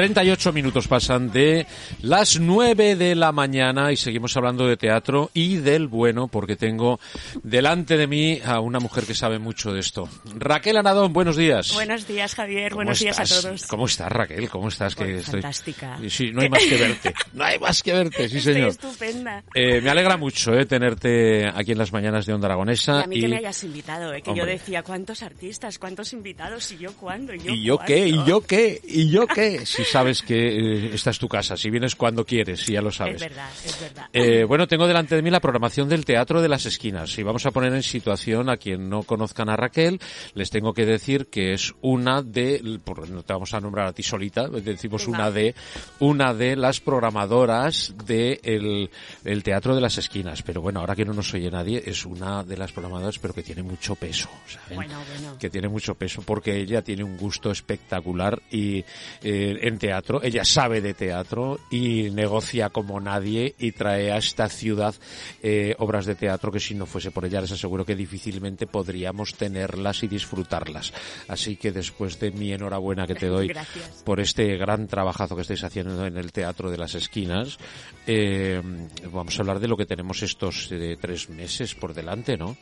38 minutos pasan de las 9 de la mañana y seguimos hablando de teatro y del bueno porque tengo delante de mí a una mujer que sabe mucho de esto. Raquel Anadón, buenos días. Buenos días, Javier. ¿Cómo Buenos días a todos. ¿Cómo estás, Raquel? ¿Cómo estás? Que Pues estoy... fantástica. Sí, no hay más que verte. No hay más que verte, sí Estoy señor. estupenda. Eh, me alegra mucho eh, tenerte aquí en las mañanas de Onda Y Aragonesa. a mí que me hayas invitado, ¿eh? que yo decía, ¿cuántos artistas, cuántos invitados? ¿Y yo cuándo? ¿Y yo, ¿Y yo cuándo? qué? ¿Y yo qué? ¿Y yo qué? Sabes que eh, esta es tu casa, si vienes cuando quieres, si ya lo sabes. Es verdad, es verdad. Eh, bueno, tengo delante de mí la programación del Teatro de las Esquinas y vamos a poner en situación a quien no conozcan a Raquel. Les tengo que decir que es una de, por- no te vamos a nombrar a ti solita, decimos Venga. una de, una de las programadoras del el Teatro de las Esquinas. Pero bueno, ahora que no nos oye nadie, es una de las programadoras, pero que tiene mucho peso, ¿saben? Bueno, bueno. que tiene mucho peso porque ella tiene un gusto espectacular y eh, en teatro, ella sabe de teatro y negocia como nadie y trae a esta ciudad eh, obras de teatro que si no fuese por ella les aseguro que difícilmente podríamos tenerlas y disfrutarlas. Así que después de mi enhorabuena que te doy Gracias. por este gran trabajazo que estáis haciendo en el Teatro de las Esquinas, eh, vamos a hablar de lo que tenemos estos eh, tres meses por delante, ¿no?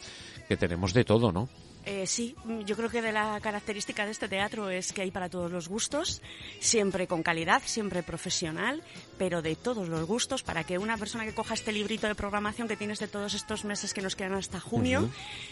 Que tenemos de todo, ¿no? Eh, sí, yo creo que de la característica de este teatro es que hay para todos los gustos, siempre con calidad, siempre profesional, pero de todos los gustos, para que una persona que coja este librito de programación que tienes de todos estos meses que nos quedan hasta junio,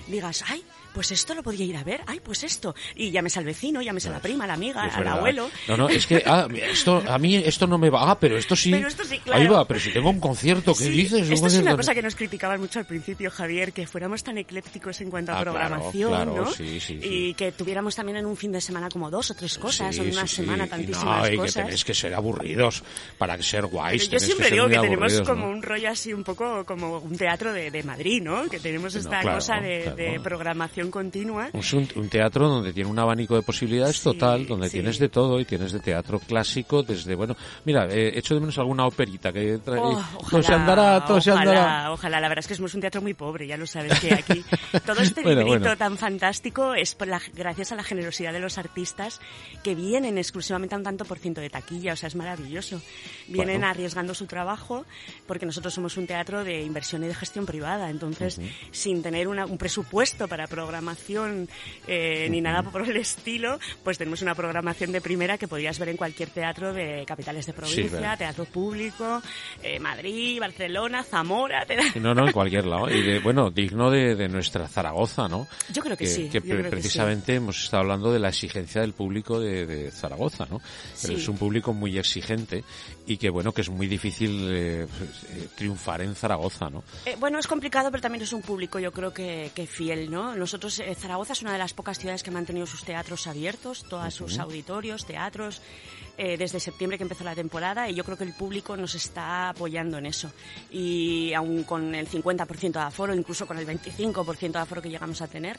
digas, ay, pues esto lo podía ir a ver, ay, pues esto, y llames al vecino, llames a la prima, a la amiga, Es al verdad. abuelo. No, no, es que ah, esto, a mí esto no me va. Ah, pero esto sí. Pero esto sí, claro. Ahí va, pero si tengo un concierto, ¿qué Sí, dices? Esto es una cosa que nos criticaban mucho al principio, Javier, que fuéramos tan eclécticos en cuanto a Ah, claro, programación, claro, ¿no? sí, sí. Y que tuviéramos también en un fin de semana como dos o tres cosas, o en una semana tantísimas no, y que cosas. tenéis que ser aburridos para ser guays. Yo siempre ser digo que tenemos como ¿no? un rollo así un poco como un teatro de, de Madrid, ¿no? Que tenemos esta claro, cosa de, claro. de programación continua. Es un, un teatro donde tiene un abanico de posibilidades total, donde tienes de todo y tienes de teatro clásico desde, bueno, mira, eh, echo de menos alguna operita que trae. Oh, todo se andará, todo se ojalá, andará. Ojalá, la verdad es que somos un teatro muy pobre, ya lo sabes que aquí todo este Bueno, librito bueno. tan fantástico es por la- gracias a la generosidad de los artistas que vienen exclusivamente a un tanto por ciento de taquilla, o sea, es maravilloso. Vienen Bueno. arriesgando su trabajo porque nosotros somos un teatro de inversión y de gestión privada, entonces sin tener una- un presupuesto para programación eh, ni nada por el estilo, pues tenemos una programación de primera que podrías ver en cualquier teatro de capitales de provincia, teatro público, eh, Madrid, Barcelona, Zamora. te da- No, no, en cualquier lado. Y de, bueno, digno de, de nuestra Zaragoza, ¿no? Yo creo que sí, Que creo que precisamente hemos estado hablando de la exigencia del público de, de Zaragoza, ¿no? Pero Sí. es un público muy exigente y que, bueno, que es muy difícil eh, eh, triunfar en Zaragoza, ¿no? Eh, bueno, es complicado, pero también es un público, yo creo que, que fiel, ¿no? Nosotros, eh, Zaragoza es una de las pocas ciudades que ha mantenido sus teatros abiertos, todos sus auditorios, teatros, eh, desde septiembre que empezó la temporada, y yo creo que el público nos está apoyando en eso. Y aún con el 50% de aforo, incluso con el 25% de aforo que llegamos a tener,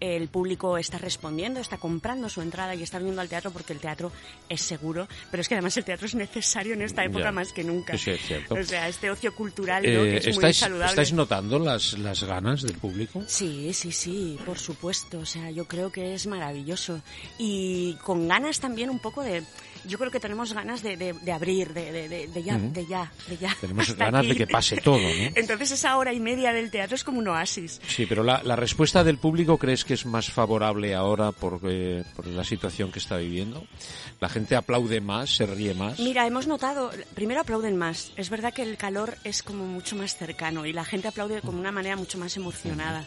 el público está respondiendo, está comprando su entrada y está viniendo al teatro porque el teatro es seguro, pero es que además el teatro es necesario en esta época Ya. más que nunca. Sí, es cierto. O sea, este ocio cultural, ¿no? Eh, que es muy ¿estáis, saludable. ¿Estáis notando las, las ganas del público? Sí, sí, sí, por supuesto. O sea, yo creo que es maravilloso. Y con ganas también un poco de... Yo creo que tenemos ganas de, de- de abrir, de, de- de- de ya, Ujú. de ya, de ya. Tenemos ganas de aquí. que pase todo, ¿no? Entonces esa hora y media del teatro es como un oasis. Sí, pero la, la respuesta del público crees que es más favorable ahora por, eh, por la situación que está viviendo. La gente aplaude más, se ríe más. Mira, hemos notado, primero aplauden más. Es verdad que el calor es como mucho más cercano y la gente aplaude como una manera mucho más emocionada.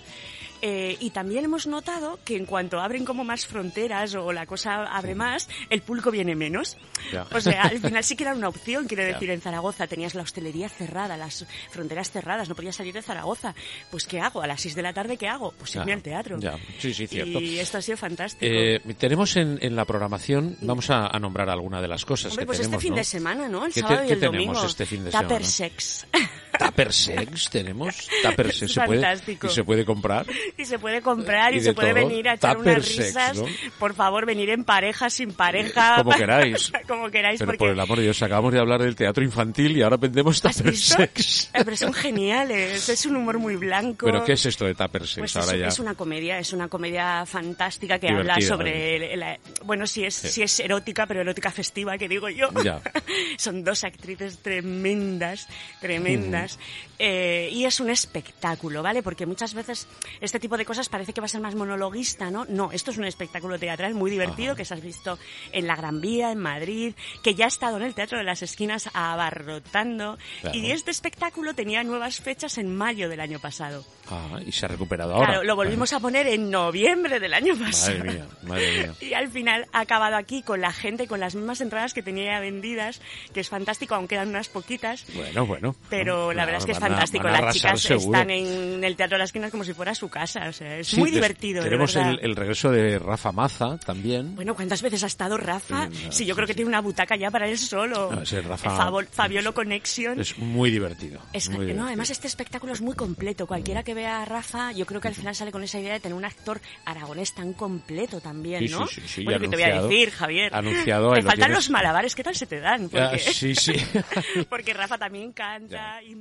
Eh, y también hemos notado que en cuanto abren como más fronteras o la cosa abre más, el público viene menos. Ya. O sea, al final sí que era una opción, quiero Ya. decir, en Zaragoza tenías la hostelería cerrada, las fronteras cerradas, no podías salir de Zaragoza. Pues ¿qué hago? A las 6 de la tarde, ¿qué hago? Pues irme al teatro. ya. Sí, sí, cierto. Y esto ha sido fantástico. Eh, tenemos en, en la programación, vamos a, a nombrar alguna de las cosas Hombre, que pues tenemos, este fin ¿no? de semana, ¿no? El ¿Qué te- sábado y el domingo. este fin de Tupper semana? sex. Tupper Sex tenemos. Tupper Sex se puede, Fantástico. y se puede comprar. Y se puede comprar y, Y se puede todo. venir a echar Tupper unas sex, risas. ¿no? Por favor, venir en pareja, sin pareja. Como queráis. Como queráis, Pero porque... por el amor de Dios, acabamos de hablar del teatro infantil y ahora vendemos ¿Has Tupper? Sex. Eh, Pero son geniales. Es un humor muy blanco. ¿Pero qué es esto de Tupper Sex Pues ahora es, ya? es una comedia, es una comedia fantástica que Divertida, habla sobre, el- el- bueno, sí es, Sí. sí es erótica, pero erótica festiva, que digo yo. Ya. Son dos actrices tremendas, tremendas. Eh, y es un espectáculo, ¿vale? Porque muchas veces este tipo de cosas parece que va a ser más monologuista, ¿no? No, esto es un espectáculo teatral muy divertido que se has visto en la Gran Vía, en Madrid, que ya ha estado en el Teatro de las Esquinas abarrotando. Claro. Y este espectáculo tenía nuevas fechas en mayo del año pasado. Ah, y se ha recuperado ahora. Claro, lo volvimos a poner en noviembre del año pasado. Madre mía, madre mía. Y al final ha acabado aquí con la gente, con las mismas entradas que tenía vendidas, que es fantástico, aunque quedan unas poquitas. Bueno, bueno. Pero la verdad es que es fantástico. a Las chicas seguro. están en el Teatro de las Esquinas como si fuera su casa. O sea, es Sí, muy divertido. Tenemos el, el regreso de Rafa Maza también. Bueno, ¿cuántas veces ha estado Rafa? Sí, no, Sí, yo creo que tiene una butaca ya para él solo. No, ese Rafa- Fabo- Fabiolo Connection. Es muy divertido. Es- muy no, divertido. además este espectáculo es muy completo. Cualquiera que vea a Rafa, yo creo que al final sale con esa idea de tener un actor aragonés tan completo también, ¿no? sí, sí, sí, Bueno, y ¿qué te voy a decir, Javier? anunciado, Te lo faltan tienes. los malabares, ¿qué tal se te dan? Porque, Ah, sí, sí. porque Rafa también canta, imita...